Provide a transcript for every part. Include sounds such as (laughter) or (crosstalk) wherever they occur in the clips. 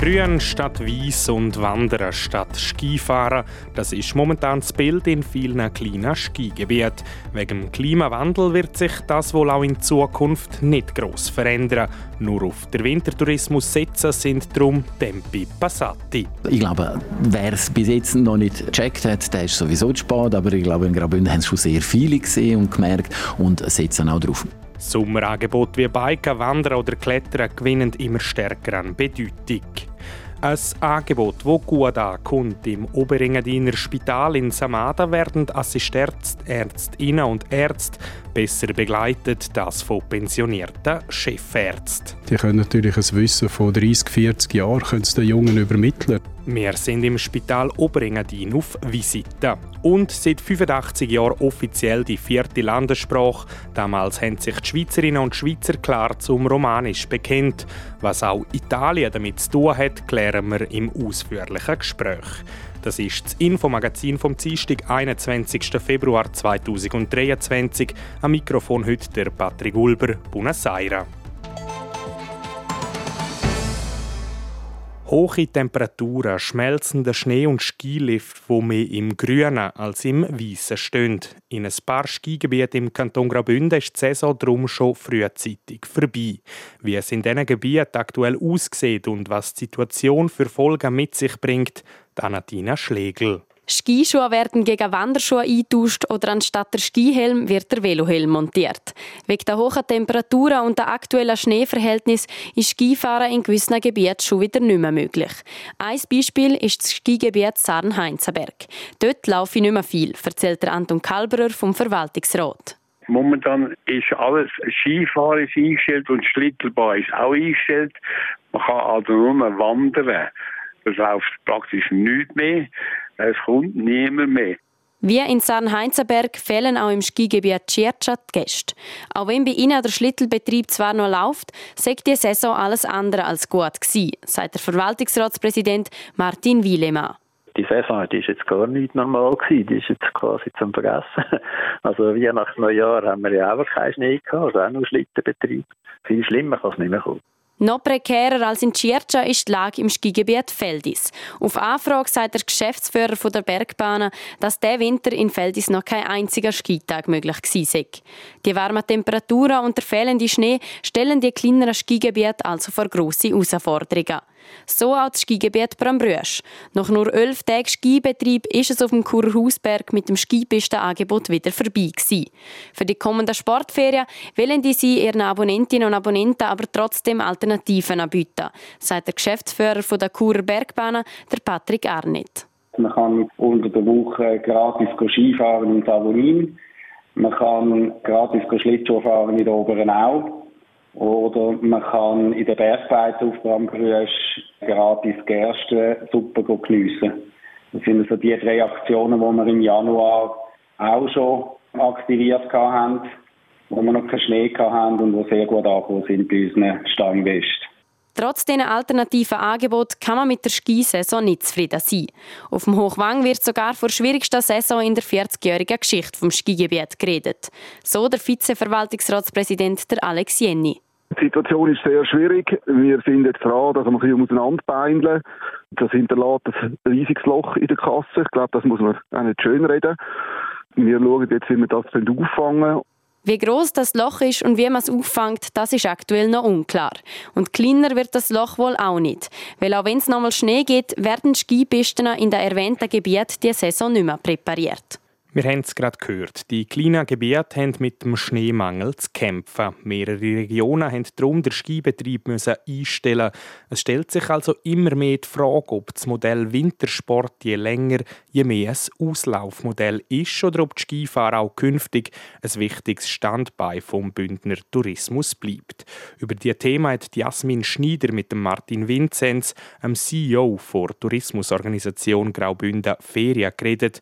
Grün statt Weiß und Wandern statt Skifahren. Das ist momentan das Bild in vielen kleinen Skigebieten. Wegen dem Klimawandel wird sich das wohl auch in Zukunft nicht gross verändern. Nur auf den Wintertourismus setzen sind darum Tempi Passati. Ich glaube, wer es bis jetzt noch nicht gecheckt hat, der ist sowieso zu spät. Aber ich glaube, in Graubünden haben es schon sehr viele gesehen und gemerkt und setzen auch drauf. Sommerangebote wie Biken, Wandern oder Klettern gewinnen immer stärker an Bedeutung. Ein Angebot, das gut ankommt. Im Oberengadiner Spital in Samada werden Assistenzärzte, Ärztinnen und Ärzte besser begleitet, das von pensionierten Chefärzten. Die können natürlich ein Wissen von 30, 40 Jahren den Jungen übermitteln. Wir sind im Spital Oberengadin auf Visite. Und seit 85 Jahren offiziell die vierte Landessprache. Damals haben sich die Schweizerinnen und Schweizer klar zum Romanisch bekennt. Was auch Italien damit zu tun hat, klären wir im ausführlichen Gespräch. Das ist das Infomagazin vom Dienstag, 21. Februar 2023. Am Mikrofon heute der Patrick Ulber, Buenos Aires. Hohe Temperaturen, schmelzender Schnee und Skilift, wo mehr im Grünen als im Weißen stehen. In ein paar Skigebieten im Kanton Graubünden ist die Saison darum schon frühzeitig vorbei. Wie es in diesen Gebieten aktuell aussieht und was die Situation für Folgen mit sich bringt, Anatina Schlegel. Skischuhe werden gegen Wanderschuhe eingetauscht oder anstatt der Skihelm wird der Velohelm montiert. Wegen der hohen Temperaturen und der aktuellen Schneeverhältnis ist Skifahren in gewissen Gebieten schon wieder nicht mehr möglich. Ein Beispiel ist das Skigebiet Sarnheinzenberg. Dort laufe ich nicht mehr viel, erzählt Anton Kalberer vom Verwaltungsrat. Momentan ist alles Skifahren ist eingestellt und Schlittelbahn ist auch eingestellt. Man kann also nur mehr wandern. Es läuft praktisch nichts mehr. Es kommt niemand mehr. Wie in Sarnheinzenberg fehlen auch im Skigebiet Tschirtscha die Gäste. Auch wenn bei ihnen der Schlittelbetrieb zwar noch läuft, sagt die Saison alles andere als gut gewesen, sagt der Verwaltungsratspräsident Martin Wielemann. Die Saison die ist jetzt gar nicht normal gewesen. Die ist jetzt quasi zum Vergessen. (laughs) Also wie nach Neujahr haben wir ja einfach keinen Schnee gehabt, also auch nur Schlittenbetrieb. Viel schlimmer kann es nicht mehr kommen. Noch prekärer als in Tschirtscha ist die Lage im Skigebiet Feldis. Auf Anfrage sagt der Geschäftsführer der Bergbahnen, dass der Winter in Feldis noch kein einziger Skitag möglich gewesen sei. Die warmen Temperaturen und der fehlende Schnee stellen die kleineren Skigebiete also vor grosse Herausforderungen. So auch das Skigebiet Brambrüsch. Nach nur elf Tagen Skibetrieb ist es auf dem Kurhausberg mit dem Skipistenangebot wieder vorbei gewesen. Für die kommenden Sportferien wollen die sie ihren Abonnentinnen und Abonnenten aber trotzdem Alternativen anbieten, sagt der Geschäftsführer der Churer Bergbahnen, der Patrick Arnett. Man kann unter der Woche gratis Skifahren in Savonin. Man kann gratis Schlittschuh fahren in der Oberen Au. Oder man kann in der Bergweite auf Bramgrüsch gratis Gerstensuppe geniessen. Das sind also die drei Aktionen, die wir im Januar auch schon aktiviert haben, wo wir noch keinen Schnee hatten und die sehr gut angekommen sind bei unseren Stammgästen. Trotz diesen alternativen Angeboten kann man mit der Skisaison nicht zufrieden sein. Auf dem Hochwang wird sogar vor der schwierigsten Saison in der 40-jährigen Geschichte vom Skigebiet geredet. So der Vizeverwaltungsratspräsident Alex Jenny. Die Situation ist sehr schwierig. Wir sind jetzt dran, dass wir ein bisschen auseinanderbeindeln. Das hinterlässt ein riesiges Loch in der Kasse. Ich glaube, das muss man auch nicht schön reden. Wir schauen jetzt, wie wir das auffangen wie groß das Loch ist und wie man es auffängt, das ist aktuell noch unklar. Und kleiner wird das Loch wohl auch nicht. Weil auch wenn es nochmal Schnee geht, werden Skipisten in der erwähnten Gebiet die Saison nicht mehr präpariert. Wir haben es gerade gehört. Die kleinen Gebiete haben mit dem Schneemangel zu kämpfen. Mehrere Regionen haben darum den Skibetrieb einstellen. Es stellt sich also immer mehr die Frage, ob das Modell Wintersport je länger, je mehr ein Auslaufmodell ist oder ob die Skifahrer auch künftig ein wichtiges Standbein vom Bündner Tourismus bleibt. Über dieses Thema hat Jasmin Schneider mit dem Martin Vinzenz, dem CEO der Tourismusorganisation Graubünden Ferien, geredet.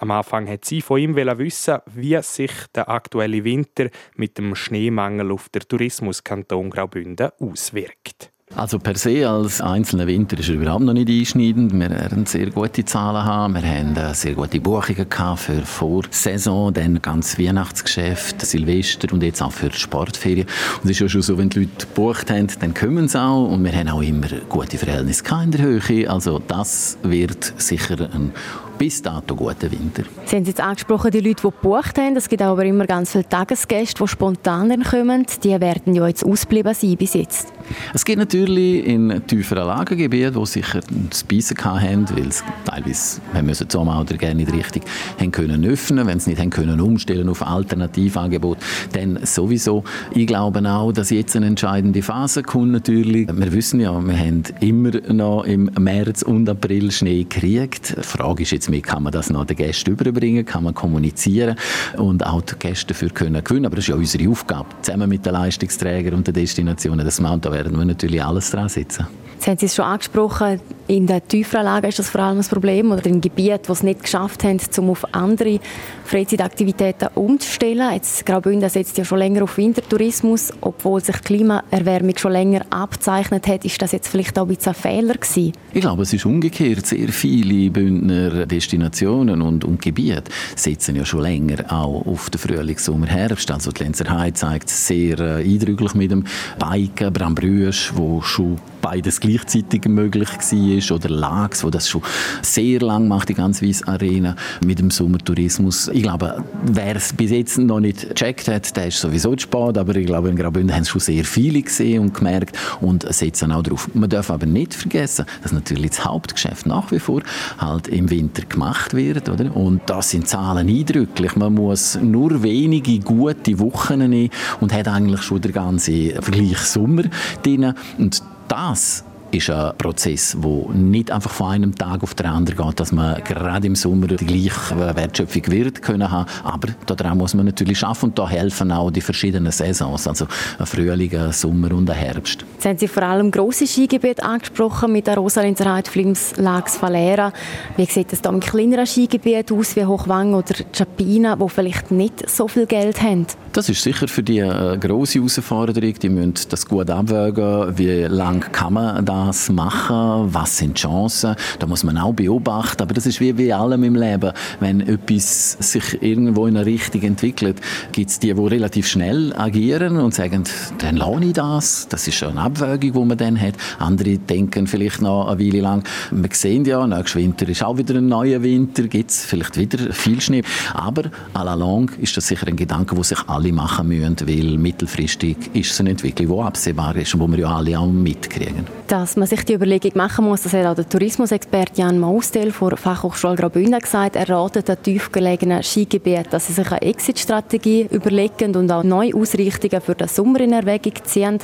Am Anfang hat sie von ihm wissen, wie sich der aktuelle Winter mit dem Schneemangel auf der Tourismuskanton Graubünden auswirkt. Also per se als einzelner Winter ist er überhaupt noch nicht einschneidend. Wir werden sehr gute Zahlen haben. Wir haben äh, sehr gute Buchungen gehabt für Vorsaison, dann ganz Weihnachtsgeschäft, Silvester und jetzt auch für Sportferien. Und es ist ja schon so, wenn die Leute gebucht haben, dann kommen sie auch. Und wir haben auch immer gute Verhältnisse in der Höhe. Also das wird sicher ein bis dato guten Winter. Sie haben jetzt angesprochen, die Leute, die gebucht haben. Es gibt aber immer ganz viele Tagesgäste, die spontan kommen. Die werden ja jetzt ausbleiben sein bis jetzt. Es gibt natürlich in tieferen Lagengebieten, wo sicher das Beißen haben, weil es teilweise, wir müssen Sommer oder gerne die Richtung haben können öffnen, wenn sie nicht haben können umstellen auf Alternativangebote, dann sowieso. Ich glaube auch, dass jetzt eine entscheidende Phase kommt natürlich. Wir wissen ja, wir haben immer noch im März und April Schnee gekriegt. Die Frage ist jetzt mehr, kann man das noch den Gästen überbringen, kann man kommunizieren und auch die Gäste dafür können gewinnen. Aber das ist ja unsere Aufgabe, zusammen mit den Leistungsträgern und den Destinationen, das Mount werden wir natürlich alles dran setzen. Jetzt haben Sie es schon angesprochen, in den tieferen Lagen ist das vor allem ein Problem oder in Gebieten, die es nicht geschafft haben, um auf andere Freizeitaktivitäten umzustellen. Jetzt Graubünden setzt ja schon länger auf Wintertourismus, obwohl sich die Klimaerwärmung schon länger abzeichnet hat. Ist das jetzt vielleicht auch ein bisschen ein Fehler gewesen? Ich glaube, es ist umgekehrt. Sehr viele Bündner Destinationen und, und Gebiete setzen ja schon länger auch auf den Frühling, Sommer, Herbst. Also die Lenzer Heide zeigt sehr äh, eindrücklich mit dem Biken, Brambrüsch, wo schon beides gleichzeitig möglich war, oder Lags, wo das schon sehr lang macht, die ganze Weiss Arena mit dem Sommertourismus. Ich glaube, wer es bis jetzt noch nicht gecheckt hat, der ist sowieso zu spät, aber ich glaube, in Graubünden haben es schon sehr viele gesehen und gemerkt und setzen auch drauf. Man darf aber nicht vergessen, dass natürlich das Hauptgeschäft nach wie vor halt im Winter gemacht wird, oder? Und das sind Zahlen eindrücklich. Man muss nur wenige gute Wochen nehmen und hat eigentlich schon den ganzen Vergleich Sommer drin. Und das ist ein Prozess, der nicht einfach von einem Tag auf den anderen geht, dass man gerade im Sommer die gleiche Wertschöpfung wird können haben. Aber daran muss man natürlich schaffen und da helfen auch die verschiedenen Saisons, also ein Frühling, ein Sommer und ein Herbst. Jetzt haben Sie vor allem grosse Skigebiete angesprochen mit der Rosalinzer Heide, Flims, Lags, Valera. Wie sieht es da mit kleineren Skigebieten aus, wie Hochwang oder Chapina, wo vielleicht nicht so viel Geld haben? Das ist sicher für die eine äh, grosse Herausforderung. Die müssen das gut abwägen, wie lange kann man da das machen? Was sind die Chancen? Da muss man auch beobachten. Aber das ist wie bei allem im Leben. Wenn etwas sich irgendwo in eine Richtung entwickelt, gibt es die, die relativ schnell agieren und sagen, dann lohne ich das. Das ist eine Abwägung, die man dann hat. Andere denken vielleicht noch eine Weile lang. Wir sehen ja, nächstes Winter ist auch wieder ein neuer Winter, gibt es vielleicht wieder viel Schnee. Aber à la longue ist das sicher ein Gedanke, den sich alle machen müssen, weil mittelfristig ist es eine Entwicklung, die absehbar ist und die wir ja alle auch mitkriegen. Das dass man sich die Überlegung machen muss, das hat auch der Tourismusexperte Jan Maustel von Fachhochschule Graubünden gesagt. Er ratet den tiefgelegenen Skigebieten, dass sie sich eine Exit-Strategie überlegen und auch neue Ausrichtungen für den Sommer in Erwägung ziehen.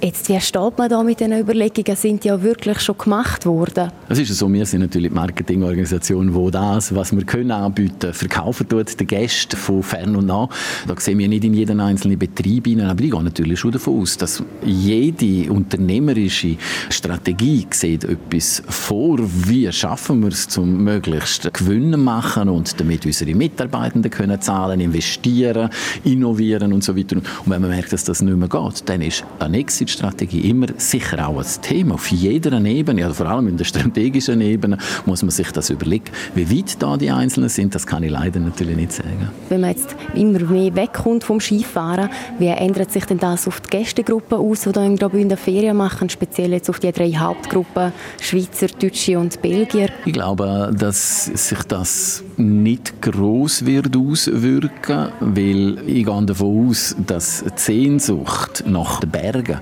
Jetzt, wie steht man da mit diesen Überlegungen? Sind die ja wirklich schon gemacht worden? Es ist so, wir sind natürlich die Marketingorganisation, die das, was wir können anbieten, verkaufen tut, den Gästen von fern und nah. Da sehen wir nicht in jeden einzelnen Betrieb hinein, aber ich gehe natürlich schon davon aus, dass jede unternehmerische Strategie sieht etwas vor, wie schaffen wir es, zum möglichst Gewinne machen und damit unsere Mitarbeitenden können zahlen, investieren, innovieren und so weiter. Und wenn man merkt, dass das nicht mehr geht, dann ist ein Exit Exit-Strategie immer sicher auch ein Thema. Auf jeder Ebene, also vor allem in der strategischen Ebene, muss man sich das überlegen. Wie weit da die Einzelnen sind, das kann ich leider natürlich nicht sagen. Wenn man jetzt immer mehr wegkommt vom Skifahren, wie ändert sich denn das auf die Gästegruppen aus, die hier in Graubünden Ferien machen, speziell jetzt auf die drei Hauptgruppen, Schweizer, Deutsche und Belgier? Ich glaube, dass sich das nicht groß wird auswirken, weil ich gehe davon aus, dass die Sehnsucht nach den Bergen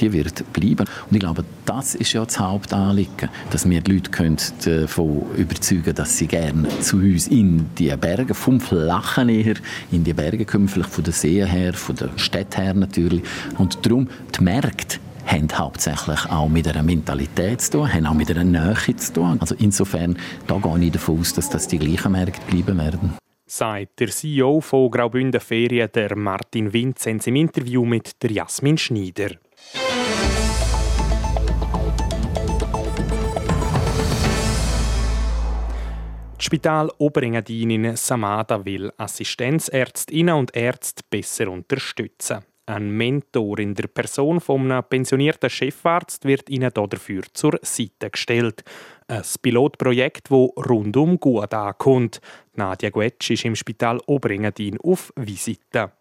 die wird bleiben. Und ich glaube, das ist ja das Hauptanliegen, dass wir die Leute können davon überzeugen dass sie gerne zu uns in die Berge, vom Flachen her, in die Berge kommen, vielleicht von der See her, von der Stadt her natürlich. Und darum, die Märkte haben hauptsächlich auch mit einer Mentalität zu tun, haben auch mit einer Nähe zu tun. Also insofern, da gehe ich davon aus, dass das die gleichen Märkte bleiben werden sagt der CEO von Graubünden Ferien, der Martin Vinzenz, im Interview mit der Jasmin Schneider. Spital Oberengadin in Samada will Assistenzärztinnen und Ärzte besser unterstützen. Ein Mentor in der Person von einem pensionierten Chefarzt wird ihnen dafür zur Seite gestellt. Ein Pilotprojekt, das rundum gut ankommt. Nadia Guetsch ist im Spital Oberengadin auf Visite.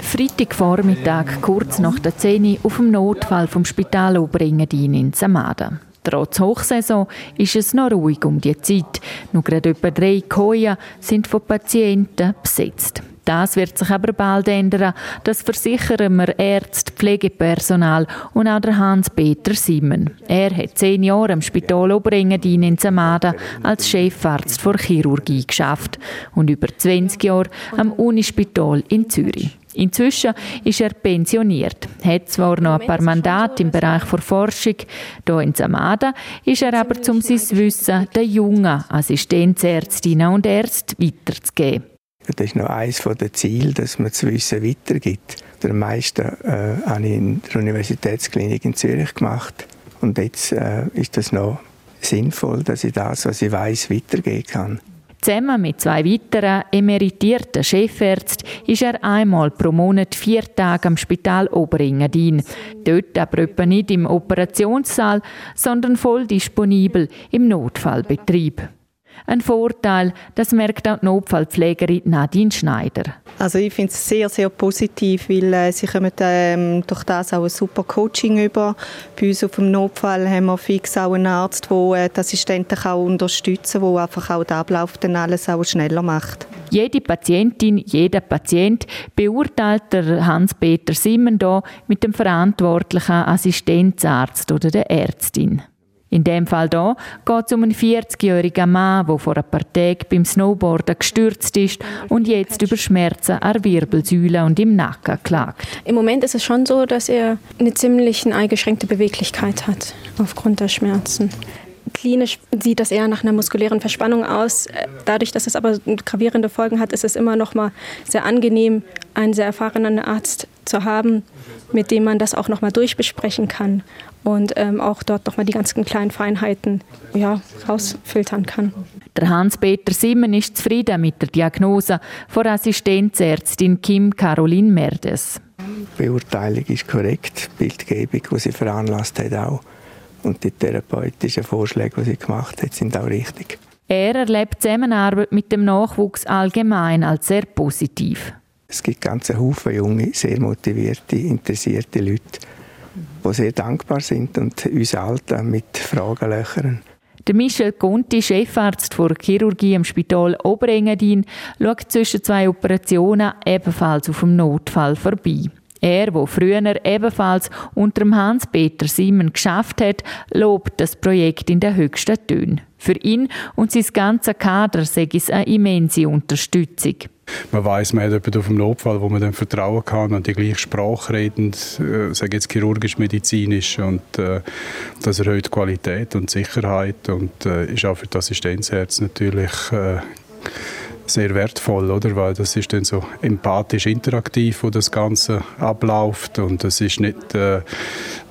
Freitagvormittag, kurz nach der 10 auf dem Notfall vom Spital Oberengadin in Samada. Trotz Hochsaison ist es noch ruhig um die Zeit. Nur gerade etwa drei Kojen sind von Patienten besetzt. Das wird sich aber bald ändern. Das versichern wir Ärzte, Pflegepersonal und auch der Hans-Peter Simmen. Er hat zehn Jahre im Spital Oberengadin in Zamada als Chefarzt für Chirurgie geschafft und über 20 Jahre am Unispital in Zürich. Inzwischen ist er pensioniert, hat zwar noch ein paar Mandate im Bereich der Forschung. Hier in Zamada ist er aber, um sein Wissen den jungen Assistenzärztinnen und Ärzten weiterzugeben. Das ist noch eines der Ziele, dass man das Wissen weitergibt. Am meisten äh, habe ich in der Universitätsklinik in Zürich gemacht. Und jetzt äh, ist das noch sinnvoll, dass ich das, was ich weiß, weitergeben kann. Zusammen mit zwei weiteren emeritierten Chefärzten ist er einmal pro Monat vier Tage am Spital Oberengadin. Dort aber etwa nicht im Operationssaal, sondern voll disponibel im Notfallbetrieb. Ein Vorteil, das merkt auch die Notfallpflegerin Nadine Schneider. Also ich finde es sehr, sehr positiv, weil äh, sie kommen ähm, durch das auch ein super Coaching über. Bei uns auf dem Notfall haben wir fix auch einen Arzt, der äh, die Assistenten auch unterstützen kann, der einfach auch den Ablauf dann alles auch schneller macht. Jede Patientin, jeder Patient beurteilt der Hans-Peter Simmen da mit dem verantwortlichen Assistenzarzt oder der Ärztin. In dem Fall hier geht es um einen 40-jährigen Mann, der vor ein paar Tagen beim Snowboarden gestürzt ist und jetzt über Schmerzen an Wirbelsäule und im Nacken klagt. Im Moment ist es schon so, dass er eine ziemlich eingeschränkte Beweglichkeit hat aufgrund der Schmerzen. Klinisch sieht das eher nach einer muskulären Verspannung aus. Dadurch, dass es aber gravierende Folgen hat, ist es immer noch mal sehr angenehm, einen sehr erfahrenen Arzt zu haben, mit dem man das auch noch mal durchbesprechen kann und ähm, auch dort nochmal die ganzen kleinen Feinheiten ja, rausfiltern kann. Der Hans-Peter Simmen ist zufrieden mit der Diagnose von Assistenzärztin Kim Caroline Merdes. Die Beurteilung ist korrekt, die Bildgebung, die sie veranlasst hat, auch. Und die therapeutischen Vorschläge, die sie gemacht hat, sind auch richtig. Er erlebt die Zusammenarbeit mit dem Nachwuchs allgemein als sehr positiv. Es gibt ganze Haufen junge, sehr motivierte, interessierte Leute, die sehr dankbar sind und uns Alten mit Fragen löchern. Der Michel Conti, Chefarzt für Chirurgie im Spital Oberengadin, schaut zwischen zwei Operationen ebenfalls auf dem Notfall vorbei. Er, der früher ebenfalls unter dem Hans-Peter Simon geschafft hat, lobt das Projekt in den höchsten Tönen. Für ihn und sein ganzes Kader sei es eine immense Unterstützung. Man weiß, man hat jemanden auf dem Notfall, wo man dann vertrauen kann und die gleiche Sprache reden, äh, sage jetzt chirurgisch, medizinisch und äh, das erhöht Qualität und Sicherheit und äh, ist auch für das Assistenzherz natürlich äh, sehr wertvoll, oder? Weil das ist dann so empathisch interaktiv, wo das Ganze abläuft und es ist nicht, äh,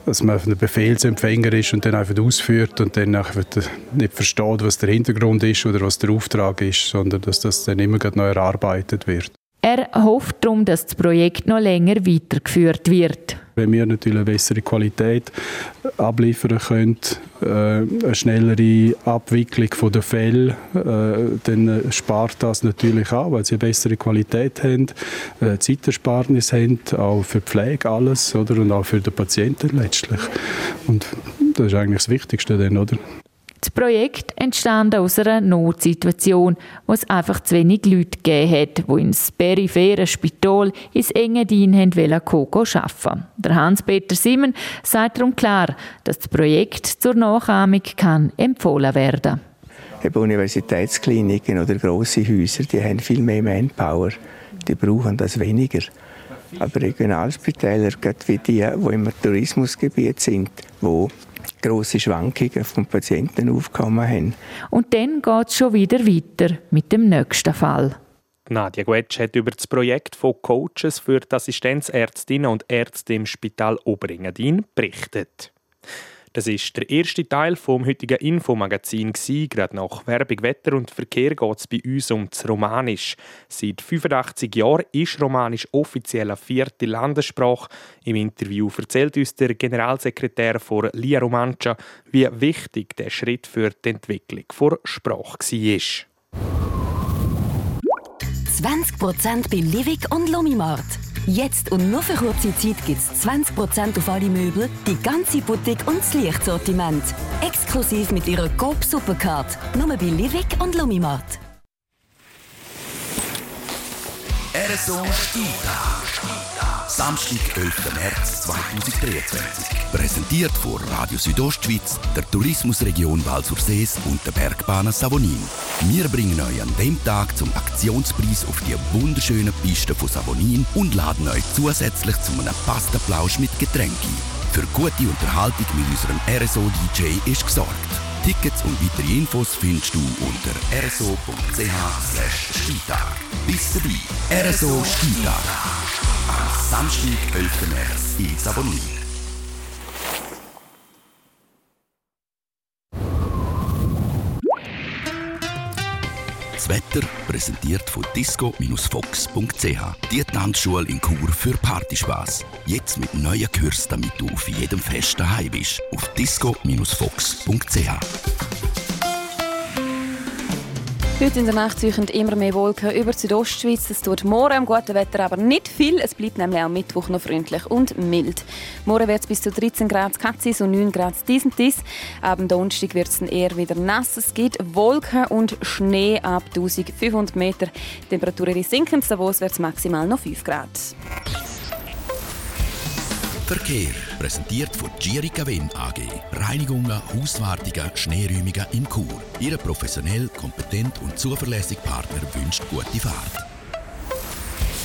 dass man ein Befehlsempfänger ist und dann einfach ausführt und dann einfach nicht versteht, was der Hintergrund ist oder was der Auftrag ist, sondern dass das dann immer noch erarbeitet wird. Er hofft darum, dass das Projekt noch länger weitergeführt wird. Wenn wir natürlich eine bessere Qualität abliefern können, äh, eine schnellere Abwicklung der Fälle, äh, dann spart das natürlich auch, weil sie eine bessere Qualität haben, äh, Zeitersparnis haben, auch für die Pflege alles oder, und auch für den Patienten letztlich. Und das ist eigentlich das Wichtigste dann, oder? Das Projekt entstand aus einer Notsituation, wo es einfach zu wenig Leute gegeben hat, die ins periphere Spital ins Engadin wollten Koko arbeiten. Der Hans-Peter Simon sagt darum klar, dass das Projekt zur Nachahmung kann empfohlen werden Eben Universitätskliniken oder grosse Häuser, die haben viel mehr Manpower. Die brauchen das weniger. Aber Regionalspitäler, gerade wie die, die im Tourismusgebiet sind, wo grosse Schwankungen von Patienten aufgekommen haben. Und dann geht es schon wieder weiter mit dem nächsten Fall. Nadja Guetsch hat über das Projekt von Coaches für die Assistenzärztinnen und Ärzte im Spital Oberengadin berichtet. Das ist der erste Teil vom heutigen Infomagazin. Gerade nach Werbung, Wetter und Verkehr geht es bei uns um das Romanisch. Seit 85 Jahren ist Romanisch offiziell eine vierte Landessprache. Im Interview erzählt uns der Generalsekretär von Lia Romancia, wie wichtig der Schritt für die Entwicklung der Sprache war. 20% bei Livik und Lomimart. Jetzt und nur für kurze Zeit gibt es 20% auf alle Möbel, die ganze Boutique und das Lichtsortiment. Exklusiv mit ihrer Coop Supercard. Nur bei Livik und Lomimart. RSO Spieltag. Samstag, 11. März 2023. Präsentiert von Radio Südostschweiz, der Tourismusregion Val Sursees und der Bergbahn Savonin. Wir bringen euch an dem Tag zum Aktionspreis auf die wunderschönen Pisten von Savonin und laden euch zusätzlich zu einem Pastaplausch mit Getränken. Für gute Unterhaltung mit unserem RSO-DJ ist gesorgt. Tickets und weitere Infos findest du unter rso.ch. Bis dabei, RSO Skitag. Am Samstag, 11. März in Savonin. Das Wetter präsentiert von disco-fox.ch. Die Tanzschule in Chur für Partyspaß. Jetzt mit neuen Kürzen, damit du auf jedem Fest daheim bist. Auf disco-fox.ch. Heute in der Nacht suchen immer mehr Wolken über die Südostschweiz. Es tut morgen am guten Wetter aber nicht viel. Es bleibt nämlich auch Mittwoch noch freundlich und mild. Morgen wird es bis zu 13 Grad Katzis und 9 Grad dies. Am Donnerstag wird es eher wieder nass. Es gibt Wolken und Schnee ab 1500 Meter. Die Temperaturen sinken. Davos wird es maximal noch 5 Grad. Verkehr präsentiert von Girica Win AG. Reinigungen, Hauswartungen, Schneeräumungen in Chur. Ihre professionell, kompetent und zuverlässige Partner wünscht gute Fahrt.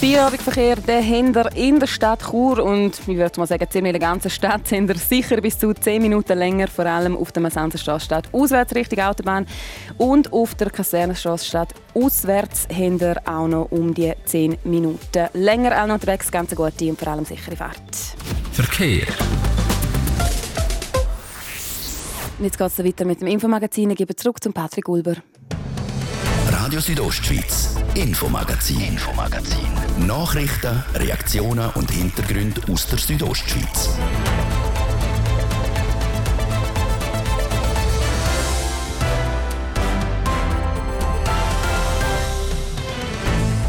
Feierabendverkehr, den haben wir in der Stadt Chur und ich würde mal sagen, ziemlich in der ganzen Stadt sind wir sicher bis zu 10 Minuten länger, vor allem auf der Massenserstraße Stadt auswärts Richtung Autobahn und auf der Kasernenstraße Stadt auswärts haben wir auch noch um die 10 Minuten länger auch unterwegs, ganz gute und vor allem sichere Fahrt. Verkehr. Und jetzt geht es weiter mit dem Infomagazin. Ich gebe zurück zum Patrick Ulber. Radio Südostschweiz, Infomagazin. Infomagazin. Nachrichten, Reaktionen und Hintergründe aus der Südostschweiz.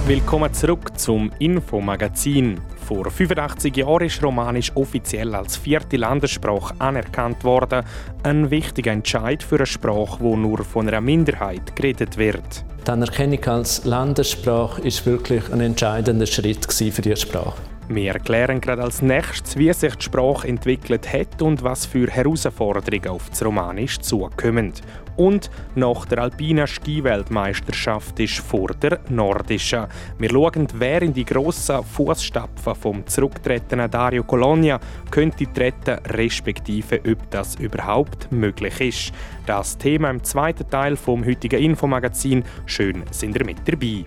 Willkommen zurück zum Infomagazin. Vor 85 Jahren ist Romanisch offiziell als vierte Landessprache anerkannt worden. Ein wichtiger Entscheid für eine Sprache, die nur von einer Minderheit geredet wird. Die Anerkennung als Landessprache ist wirklich ein entscheidender Schritt für die Sprache. Wir erklären gerade als nächstes, wie sich die Sprache entwickelt hat und was für Herausforderungen auf das Romanisch zukommen. Und nach der alpinen Skiweltmeisterschaft ist vor der nordischen. Wir schauen, wer in die grossen Fußstapfen vom zurücktretenden Dario Colonia könnte treten, respektive ob das überhaupt möglich ist. Das Thema im zweiten Teil vom heutigen Infomagazin. Schön sind ihr mit dabei.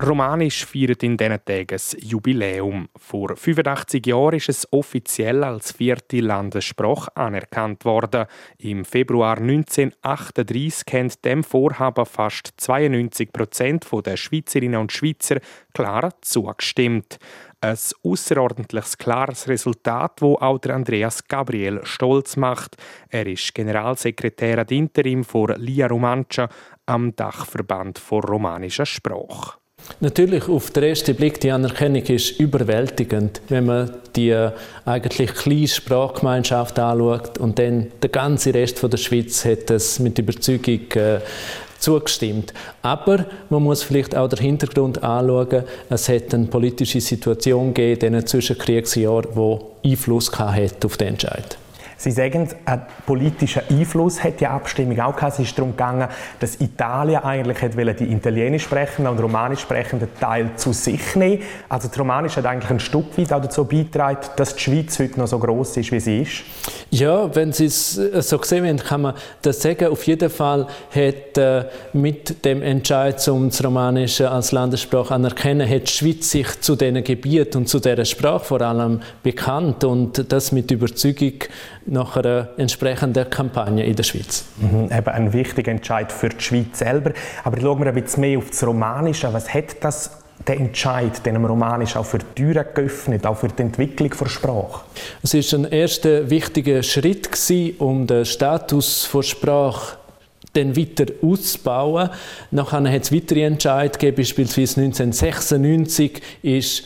Romanisch feiert in diesen Tagen ein Jubiläum. Vor 85 Jahren ist es offiziell als vierte Landessprache anerkannt worden. Im Februar 1938 haben dem Vorhaben fast 92 Prozent der Schweizerinnen und Schweizer klar zugestimmt. Ein außerordentliches klares Resultat, wo auch der Andreas Gabriel stolz macht. Er ist Generalsekretär ad interim vor Lia Romancia am Dachverband vor romanischer Sprache. Natürlich, auf den ersten Blick, die Anerkennung ist überwältigend, wenn man die äh, eigentlich kleine Sprachgemeinschaft anschaut und dann der ganze Rest von der Schweiz hat es mit Überzeugung äh, zugestimmt. Aber man muss vielleicht auch den Hintergrund anschauen. Es hat eine politische Situation gegeben in den Zwischenkriegsjahren, die Einfluss hatte auf den Entscheid. Sie sagen, ein politischer Einfluss hat die Abstimmung auch gehabt. Es ist darum gegangen, dass Italien eigentlich die italienisch sprechenden und romanisch sprechenden Teil zu sich nehmen. Also die Romanisch hat eigentlich ein Stück weit auch dazu beigetragen, dass die Schweiz heute noch so groß ist, wie sie ist. Ja, wenn Sie es äh, so gesehen haben, kann man das sagen. Auf jeden Fall hat äh, mit dem Entscheid, um das Romanische als Landessprache anerkennen, hat die Schweiz sich zu diesen Gebieten und zu dieser Sprache vor allem bekannt und das mit Überzeugung nach einer entsprechenden Kampagne in der Schweiz. Mhm, eben ein wichtiger Entscheid für die Schweiz selber. Aber schauen wir ein bisschen mehr auf das Romanische. Was hat das der Entscheid, den Romanisch auch für die Türen geöffnet, auch für die Entwicklung der Sprache? Es ist ein erster wichtiger Schritt gewesen, um den Status der Sprache dann weiter auszubauen. Nachher hat es weitere Entscheidungen gegeben, beispielsweise 1996 ist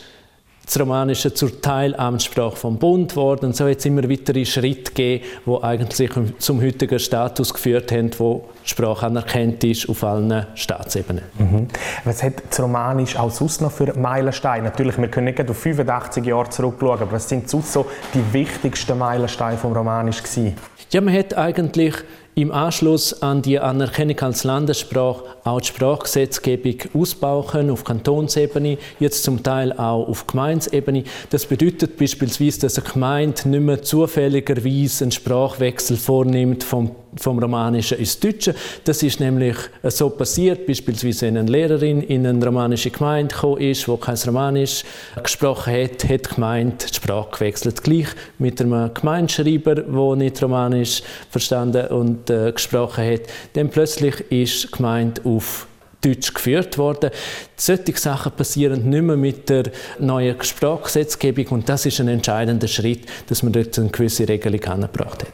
das Romanische zur Teilamtssprache vom Bund worden. Und so hat es immer weitere Schritte gegeben, die eigentlich zum heutigen Status geführt haben, wo die Sprache anerkannt ist auf allen Staatsebenen. Mhm. Was hat das Romanisch auch sonst noch für Meilensteine? Natürlich, wir können nicht auf 85 Jahre zurückschauen, aber was sind sonst so die wichtigsten Meilensteine vom Romanisch gewesen? Ja, man hat eigentlich im Anschluss an die Anerkennung als Landessprache auch die Sprachgesetzgebung ausbauen auf Kantonsebene, jetzt zum Teil auch auf Gemeinsebene. Das bedeutet beispielsweise, dass eine Gemeinde nicht mehr zufälligerweise einen Sprachwechsel vornimmt vom, vom Romanischen ins Deutsche. Das ist nämlich so passiert, beispielsweise wenn eine Lehrerin in eine romanische Gemeinde gekommen ist, wo kein Romanisch gesprochen hat, hat die Gemeinde die Sprache gewechselt. Gleich mit einem Gemeindeschreiber, der nicht Romanisch verstanden und und äh, gesprochen hat, dann plötzlich ist die Gemeinde auf Deutsch geführt worden. Solche Sachen passieren nicht mehr mit der neuen Sprachgesetzgebung und das ist ein entscheidender Schritt, dass man dort eine gewisse Regelung angebracht hat.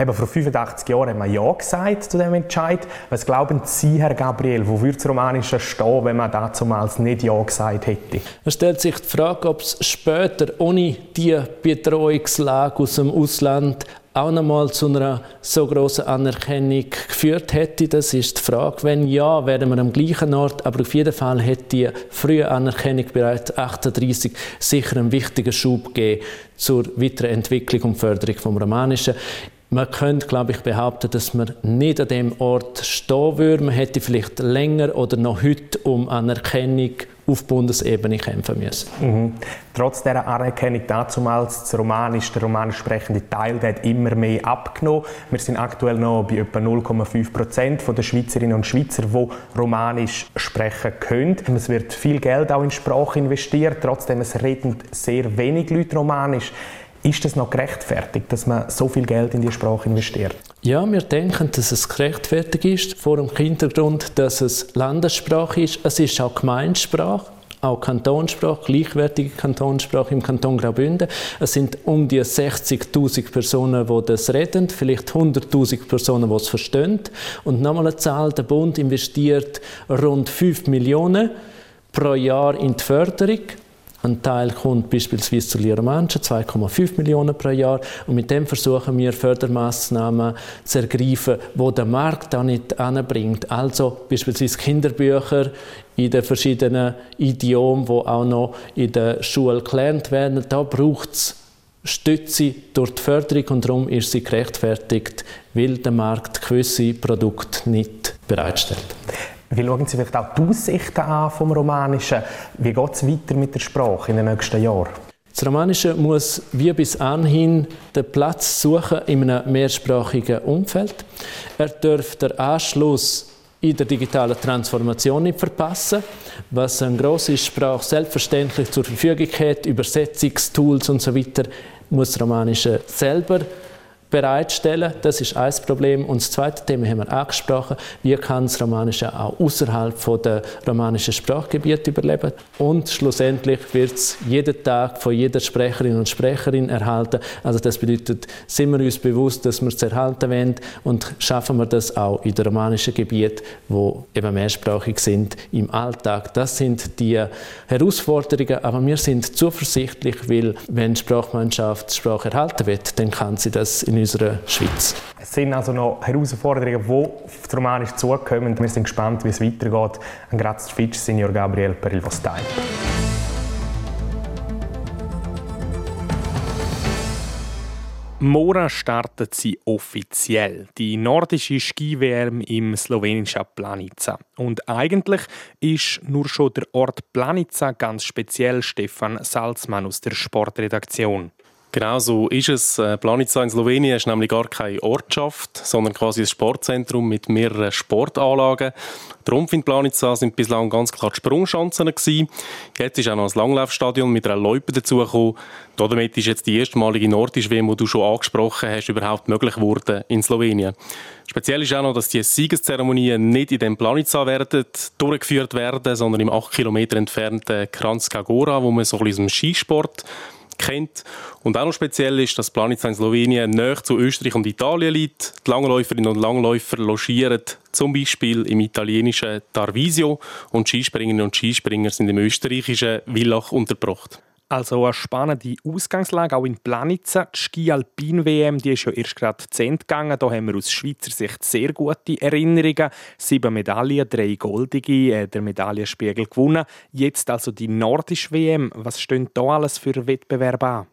Eben vor 85 Jahren haben wir Ja gesagt zu dem Entscheid. Was glauben Sie, Herr Gabriel, wo würde das Romanische stehen, wenn man damals nicht Ja gesagt hätte? Es stellt sich die Frage, ob es später ohne die Betreuungslage aus dem Ausland auch nochmal zu einer so großen Anerkennung geführt hätte. Das ist die Frage. Wenn ja, wären wir am gleichen Ort, aber auf jeden Fall hätte die frühe Anerkennung bereits 1938 sicher einen wichtigen Schub gegeben zur weiteren Entwicklung und Förderung vom Romanischen. Man könnte, glaube ich, behaupten, dass man nicht an dem Ort stehen würde. Man hätte vielleicht länger oder noch heute um Anerkennung auf Bundesebene kämpfen müssen. Mhm. Trotz dieser Anerkennung damals, das Romanisch, der romanisch sprechende Teil, der hat immer mehr abgenommen. Wir sind aktuell noch bei etwa 0,5 Prozent der Schweizerinnen und Schweizer, die Romanisch sprechen können. Es wird viel Geld auch in Sprache investiert, trotzdem es reden sehr wenig Leute Romanisch. Ist es noch gerechtfertigt, dass man so viel Geld in die Sprache investiert? Ja, wir denken, dass es gerechtfertigt ist, vor dem Hintergrund, dass es Landessprache ist. Es ist auch Gemeinsprache auch Kantonssprache, gleichwertige Kantonssprache im Kanton Graubünden. Es sind um die 60.000 Personen, die das reden, vielleicht 100.000 Personen, die es verstehen. Und nochmal eine Zahl, der Bund investiert rund 5 Millionen pro Jahr in die Förderung. Ein Teil kommt beispielsweise zu Lira Mancha, 2,5 Millionen pro Jahr. Und mit dem versuchen wir Fördermaßnahmen zu ergreifen, wo der Markt auch nicht anbringt. Also beispielsweise Kinderbücher in den verschiedenen Idiomen, die auch noch in der Schule gelernt werden. Da braucht es Stütze durch die Förderung und darum ist sie gerechtfertigt, weil der Markt gewisse Produkte nicht bereitstellt. Wie schauen Sie vielleicht auch die Aussichten an vom Romanischen? Wie geht es weiter mit der Sprache in den nächsten Jahren? Das Romanische muss wie bis anhin den Platz suchen in einem mehrsprachigen Umfeld. Er darf den Anschluss in der digitalen Transformation nicht verpassen, was eine grosse Sprache selbstverständlich zur Verfügung hat, Übersetzungstools und so weiter, muss das Romanische selber bereitstellen. Das ist ein Problem. Und das zweite Thema haben wir angesprochen. Wie kann das Romanische auch außerhalb der romanischen Sprachgebiete überleben? Und schlussendlich wird es jeden Tag von jeder Sprecherin und Sprecherin erhalten. Also das bedeutet, sind wir uns bewusst, dass wir es erhalten wollen und schaffen wir das auch in den romanischen Gebieten, wo eben mehrsprachig sind, im Alltag. Das sind die Herausforderungen, aber wir sind zuversichtlich, weil wenn Sprachmannschaft Sprache erhalten wird, dann kann sie das in unserer Schweiz. Es sind also noch Herausforderungen, die auf das Romanisch zukommen. Wir sind gespannt, wie es weitergeht. Ein grazie Fitch, Signor Gabriel, per il vostro time. Morgen startet sie offiziell, die nordische Ski-WM im slowenischen Planica. Und eigentlich ist nur schon der Ort Planica ganz speziell Stefan Salzmann aus der Sportredaktion. Genau so ist es. Äh, Planica in Slowenien ist nämlich gar keine Ortschaft, sondern quasi ein Sportzentrum mit mehreren Sportanlagen. Der Rumpf in Planica sind bislang ganz klar die Sprungschanzen gewesen. Jetzt ist auch noch ein Langlaufstadion mit einer Loipe dazugekommen. Damit ist jetzt die erstmalige nordische WM, die du schon angesprochen hast, überhaupt möglich geworden in Slowenien. Speziell ist auch noch, dass die Siegeszeremonien nicht in dem Planica werden durchgeführt werden, sondern im 8 Kilometer entfernten Kranjska Gora, wo man so ein bisschen Skisport kennt. Und auch noch speziell ist, dass Planica in Slowenien näher zu Österreich und Italien liegt. Die Langläuferinnen und Langläufer logieren zum Beispiel im italienischen Tarvisio und Skispringerinnen und Skispringer sind im österreichischen Villach untergebracht. Also eine spannende Ausgangslage, auch in Planitza. Die Ski-Alpin-WM ist ja erst gerade zu Ende gegangen. Da haben wir aus Schweizer Sicht sehr gute Erinnerungen. Sieben Medaillen, drei goldige, äh, der Medaillenspiegel gewonnen. Jetzt also die nordische WM. Was stehen da alles für Wettbewerbe an?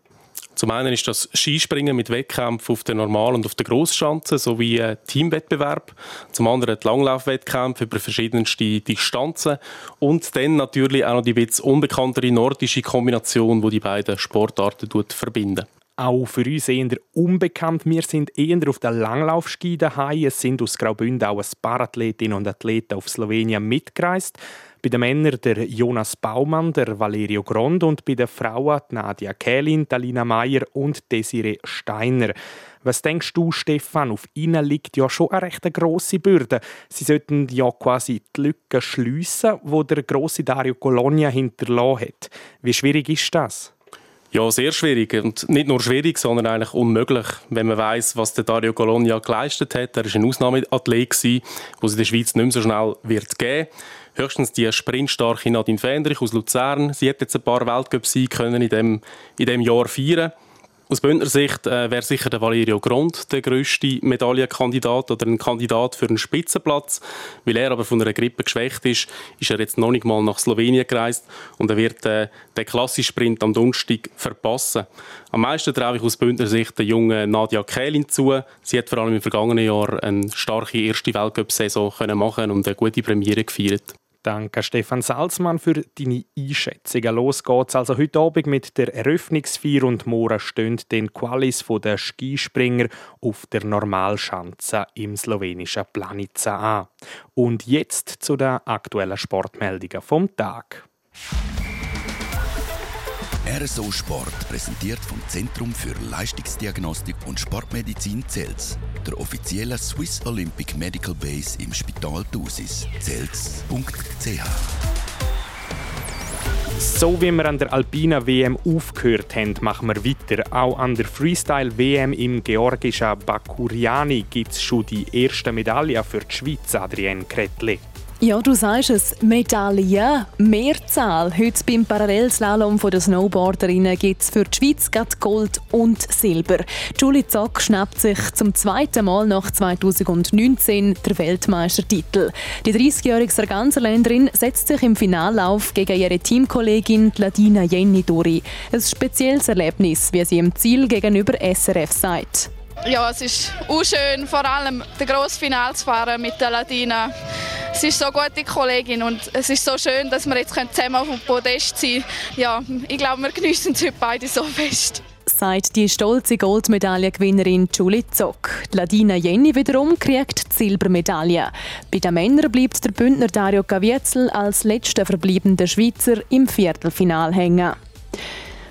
Zum einen ist das Skispringen mit Wettkämpfen auf der Normal- und auf der Grossschanze sowie ein Teamwettbewerb. Zum anderen die Langlaufwettkämpfe über verschiedenste Distanzen. Und dann natürlich auch noch die etwas unbekanntere nordische Kombination, die die beiden Sportarten verbindet auch für uns eher unbekannt. Wir sind eher auf der Langlaufski daheim. Es sind aus Graubünden auch ein paar Athletinnen und Athleten auf Slowenien mitgereist. Bei den Männern der Jonas Baumann, der Valerio Grond und bei den Frauen Nadia Kählin, Talina Meyer und Desiree Steiner. Was denkst du, Stefan? Auf ihnen liegt ja schon eine recht grosse Bürde. Sie sollten ja quasi die Lücke schliessen, wo der grosse Dario Colonia hinterlassen hat. Wie schwierig ist das? Ja, sehr schwierig. Und nicht nur schwierig, sondern eigentlich unmöglich, wenn man weiß, was der Dario Colonia geleistet hat. Er war ein Ausnahmeathlet, den es in der Schweiz nicht mehr so schnell wird geben höchstens die sprintstarke Nadine Fendrich aus Luzern. Sie hat jetzt ein paar Weltcup-Siege in dem, in dem Jahr feiern aus Bündner Sicht äh, wäre sicher der Valerio Grond der grösste Medaillenkandidat oder ein Kandidat für einen Spitzenplatz. Weil er aber von einer Grippe geschwächt ist, ist er jetzt noch nicht mal nach Slowenien gereist und er wird äh, den klassischen Sprint am Donnerstag verpassen. Am meisten traue ich aus Bündner Sicht der jungen Nadia Kählin zu. Sie hat vor allem im vergangenen Jahr eine starke erste Weltcup-Saison machen und eine gute Premiere gefeiert. Danke Stefan Salzmann für deine Einschätzungen. Los geht's also heute Abend mit der Eröffnungsfeier und morgen stehen den Qualis der Skispringer auf der Normalschanze im slowenischen Planica an. Und jetzt zu den aktuellen Sportmeldungen vom Tag. RSO Sport präsentiert vom Zentrum für Leistungsdiagnostik und Sportmedizin Zels, der offiziellen Swiss Olympic Medical Base im Spital Thusis. Zels.ch so wie wir an der Alpina WM aufgehört haben, machen wir weiter. Auch an der Freestyle WM im georgischen Bakuriani gibt es schon die erste Medaille für die Schweiz, Adrienne Kretli. Ja, du sagst es, Medaillen, Mehrzahl. Heute beim Parallelslalom der Snowboarderinnen gibt es für die Schweiz Gold und Silber. Julie Zock schnappt sich zum zweiten Mal nach 2019 der Weltmeistertitel. Die 30-jährige Sarganserländerin setzt sich im Finallauf gegen ihre Teamkollegin Ladina Jenny durch. Ein spezielles Erlebnis, wie sie im Ziel gegenüber SRF sagt. Ja, es ist auch schön, vor allem das grosse Finale zu fahren mit der Ladina. Sie ist so eine gute Kollegin und es ist so schön, dass wir jetzt zusammen auf dem Podest sein können. Ja, ich glaube, wir genießen es heute beide so fest sagt die stolze Goldmedaillengewinnerin Julie Zock. Ladina Jenny wiederum kriegt die Silbermedaille. Bei den Männern bleibt der Bündner Dario Caviezel als letzter verbliebender Schweizer im Viertelfinal hängen.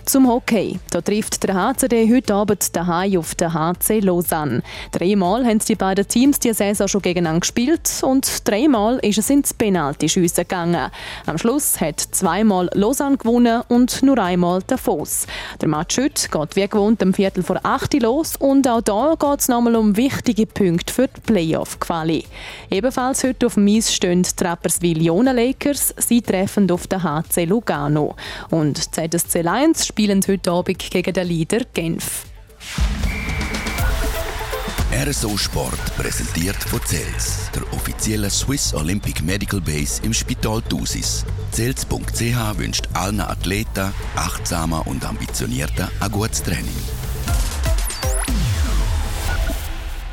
Zum Hockey. Da trifft der HCD heute Abend daheim auf den HC Lausanne. Dreimal haben die beiden Teams die Saison schon gegeneinander gespielt und dreimal ist es ins Penaltyschiessen gegangen. Am Schluss hat zweimal Lausanne gewonnen und nur einmal der Foss. Der Match heute geht wie gewohnt am Viertel vor 8 los und auch da geht es nochmal um wichtige Punkte für die Playoff-Quali. Ebenfalls heute auf dem Eis stehen die Rapperswil Jona Lakers, sie treffen auf den HC Lugano. Und ZSC Lions spielen heute Abend gegen den Leader Genf. RSO Sport präsentiert von CELS, der offiziellen Swiss Olympic Medical Base im Spital Thusis. CELS.ch wünscht allen Athleten, achtsamer und ambitionierter ein gutes Training.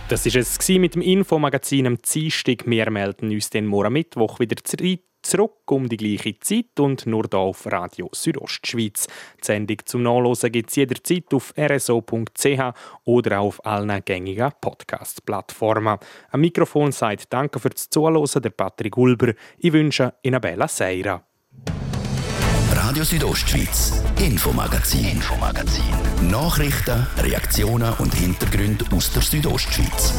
Das war es mit dem Infomagazin am Dienstag. Wir melden uns den morgen Mittwoch wieder zurück um die gleiche Zeit und nur hier auf Radio Südostschweiz. Die Sendung zum Nachlesen gibt es jederzeit auf rso.ch oder auf allen gängigen Podcast-Plattformen. Am Mikrofon sagt Danke fürs Zuhören, der Patrick Ulber. Ich wünsche Ihnen Bella Seira. Radio Südostschweiz, Infomagazin, Infomagazin. Nachrichten, Reaktionen und Hintergründe aus der Südostschweiz.